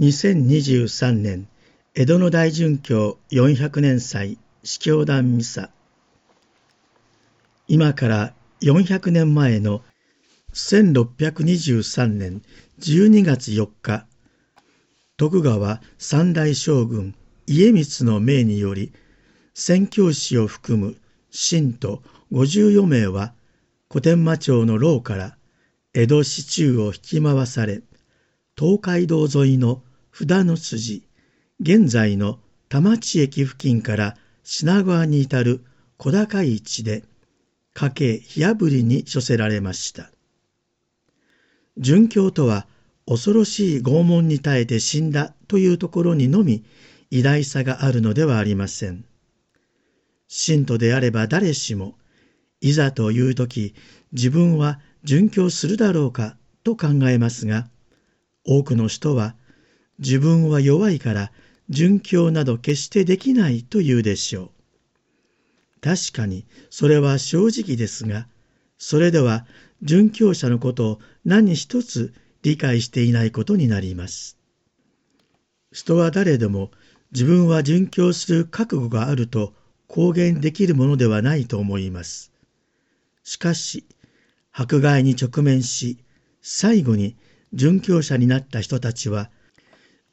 2023年江戸の大殉教400年祭司教団ミサ。今から400年前の1623年12月4日徳川三代将軍家光の命により宣教師を含む信徒54名は小天満町の牢から江戸市中を引き回され東海道沿いの札の筋、現在の田町駅付近から品川に至る小高い地で、家計火あぶりに処せられました。殉教とは恐ろしい拷問に耐えて死んだというところにのみ偉大さがあるのではありません。信徒であれば誰しも、いざという時自分は殉教するだろうかと考えますが、多くの人は自分は弱いから殉教など決してできないと言うでしょう。確かにそれは正直ですが、それでは殉教者のことを何一つ理解していないことになります。人は誰でも自分は殉教する覚悟があると公言できるものではないと思います。しかし、迫害に直面し、最後に殉教者になった人たちは、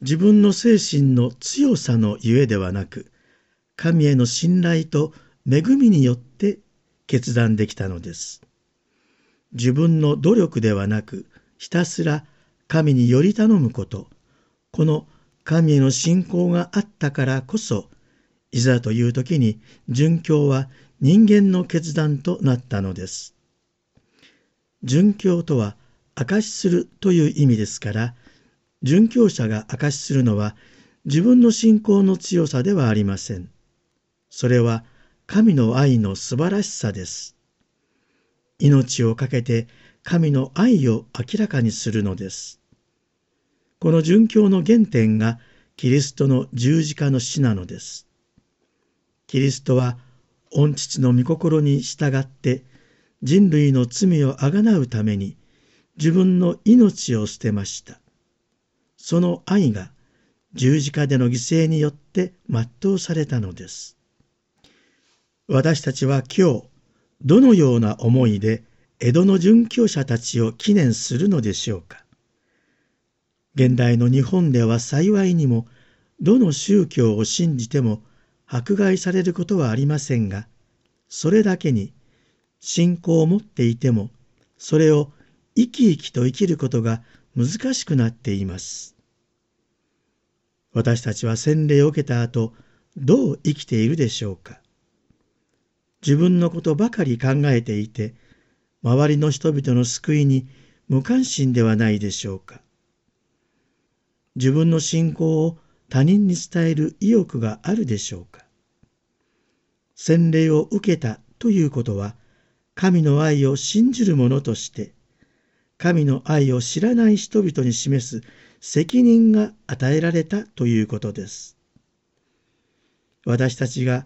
自分の精神の強さのゆえではなく、神への信頼と恵みによって決断できたのです。自分の努力ではなく、ひたすら神により頼むこと、この神への信仰があったからこそ、いざという時に殉教は人間の決断となったのです。殉教とは証しするという意味ですから、殉教者が証しするのは自分の信仰の強さではありません。それは神の愛の素晴らしさです。命を懸けて神の愛を明らかにするのです。この殉教の原点がキリストの十字架の死なのです。キリストは御父の御心に従って人類の罪をあがなうために自分の命を捨てました。その愛が十字架での犠牲によって全うされたのです。私たちは今日、どのような思いで江戸の殉教者たちを記念するのでしょうか。現代の日本では幸いにも、どの宗教を信じても迫害されることはありませんが、それだけに信仰を持っていても、それを生き生きと生きることが難しくなっています。私たちは洗礼を受けた後、どう生きているでしょうか。自分のことばかり考えていて、周りの人々の救いに無関心ではないでしょうか。自分の信仰を他人に伝える意欲があるでしょうか。洗礼を受けたということは、神の愛を信じる者として、神の愛を知らない人々に示す責任が与えられたということです。私たちが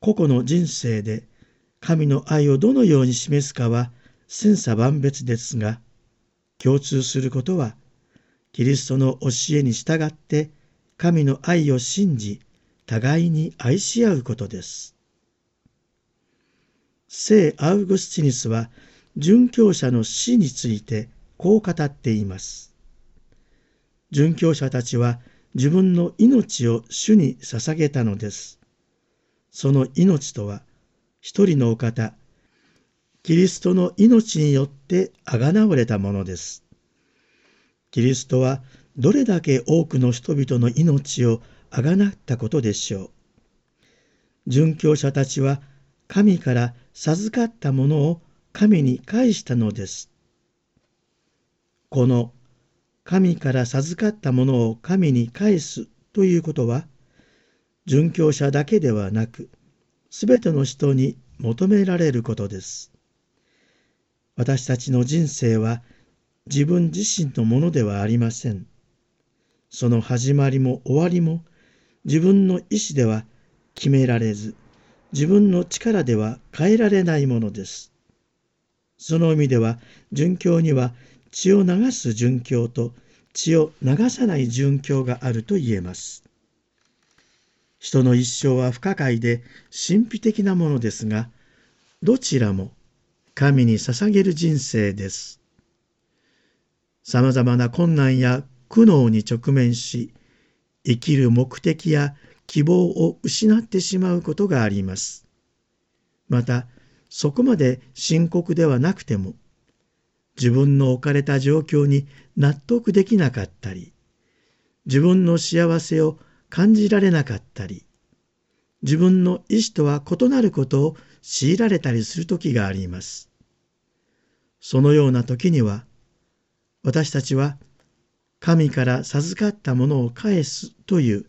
個々の人生で神の愛をどのように示すかは千差万別ですが、共通することは、キリストの教えに従って神の愛を信じ、互いに愛し合うことです。聖アウグスチニスは殉教者の死についてこう語っています。殉教者たちは自分の命を主に捧げたのです。その命とは、一人のお方、キリストの命によってあがなわれたものです。キリストはどれだけ多くの人々の命をあがなったことでしょう。殉教者たちは神から授かったものを神に返したのです。この神から授かったものを神に返すということは、殉教者だけではなく、すべての人に求められることです。私たちの人生は自分自身のものではありません。その始まりも終わりも自分の意志では決められず、自分の力では変えられないものです。その意味では、殉教には血を流す殉教と血を流さない殉教があると言えます。人の一生は不可解で神秘的なものですが、どちらも神に捧げる人生です。さまざまな困難や苦悩に直面し、生きる目的や希望を失ってしまうことがあります。また、そこまで深刻ではなくても、自分の置かれた状況に納得できなかったり、自分の幸せを感じられなかったり、自分の意思とは異なることを強いられたりする時があります。そのような時には、私たちは神から授かったものを返すという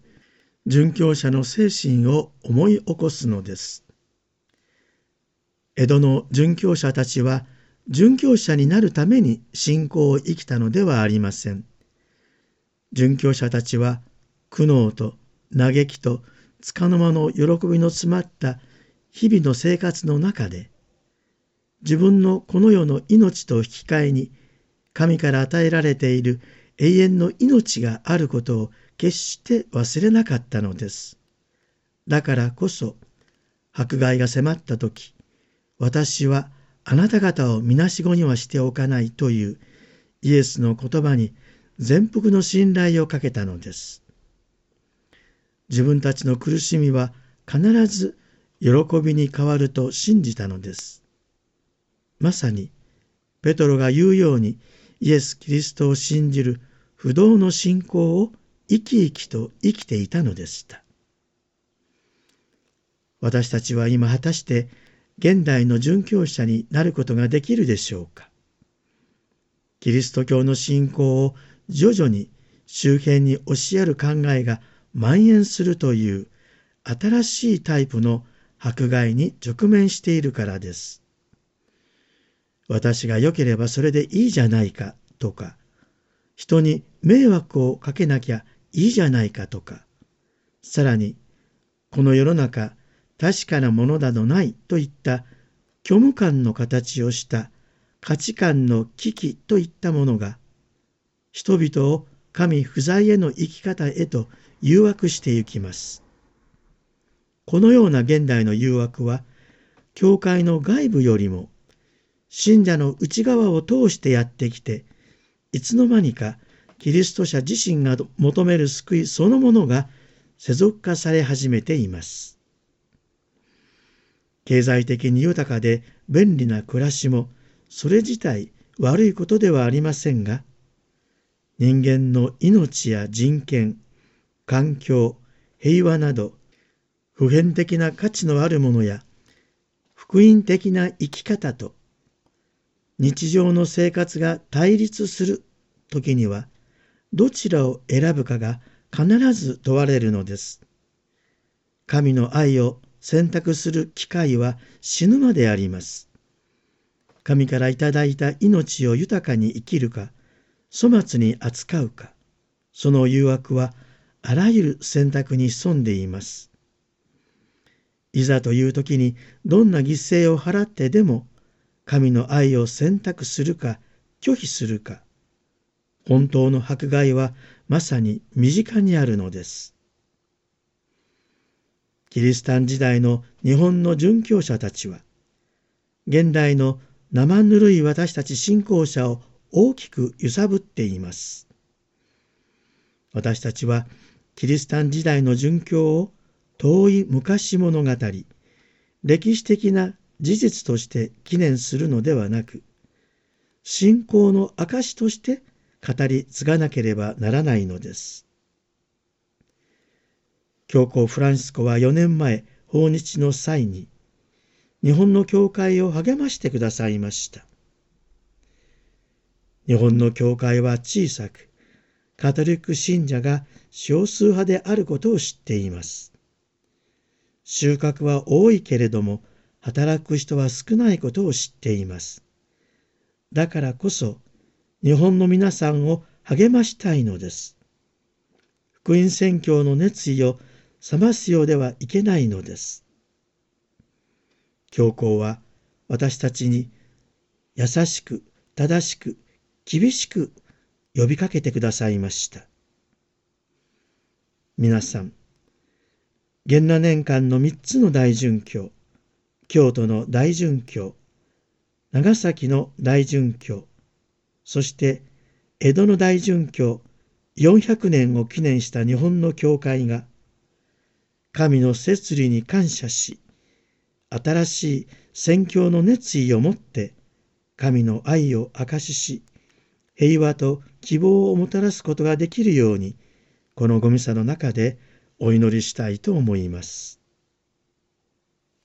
殉教者の精神を思い起こすのです。江戸の殉教者たちは殉教者になるために信仰を生きたのではありません。殉教者たちは苦悩と嘆きと束の間の喜びの詰まった日々の生活の中で自分のこの世の命と引き換えに神から与えられている永遠の命があることを決して忘れなかったのです。だからこそ迫害が迫った時私はあなた方をみなしごにはしておかないというイエスの言葉に全幅の信頼をかけたのです。自分たちの苦しみは必ず喜びに変わると信じたのです。まさにペトロが言うようにイエス・キリストを信じる不動の信仰を生き生きと生きていたのでした。私たちは今果たして現代の殉教者になることができるでしょうか？キリスト教の信仰を徐々に周辺に教える考えが蔓延するという新しいタイプの迫害に直面しているからです。私が良ければそれでいいじゃないかとか、人に迷惑をかけなきゃいいじゃないかとか、さらに、この世の中、確かなものなどないといった虚無感の形をした価値観の危機といったものが、人々を神不在への生き方へと誘惑してゆきます。このような現代の誘惑は、教会の外部よりも信者の内側を通してやってきて、いつの間にかキリスト者自身が求める救いそのものが世俗化され始めています。経済的に豊かで便利な暮らしもそれ自体悪いことではありませんが、人間の命や人権、環境、平和など普遍的な価値のあるものや福音的な生き方と日常の生活が対立する時にはどちらを選ぶかが必ず問われるのです。神の愛を選択する機会は死ぬまであります。神からいただいた命を豊かに生きるか、粗末に扱うか、その誘惑はあらゆる選択に潜んでいます。いざという時にどんな犠牲を払ってでも神の愛を選択するか拒否するか、本当の迫害はまさに身近にあるのです。キリシタン時代の日本の殉教者たちは、現代の生ぬるい私たち信仰者を大きく揺さぶっています。私たちはキリシタン時代の殉教を遠い昔物語、歴史的な事実として記念するのではなく、信仰の証として語り継がなければならないのです。教皇フランシスコは4年前、訪日の際に、日本の教会を励ましてくださいました。日本の教会は小さく、カトリック信者が少数派であることを知っています。収穫は多いけれども、働く人は少ないことを知っています。だからこそ、日本の皆さんを励ましたいのです。福音宣教の熱意を冷ますようではいけないのです。教皇は私たちに優しく、正しく、厳しく呼びかけてくださいました。皆さん、元那年間の三つの大殉教、京都の大殉教、長崎の大殉教、そして江戸の大殉教400年を記念した日本の教会が、神の摂理に感謝し、新しい宣教の熱意を持って神の愛を証しし、平和と希望をもたらすことができるように、このごミサの中でお祈りしたいと思います。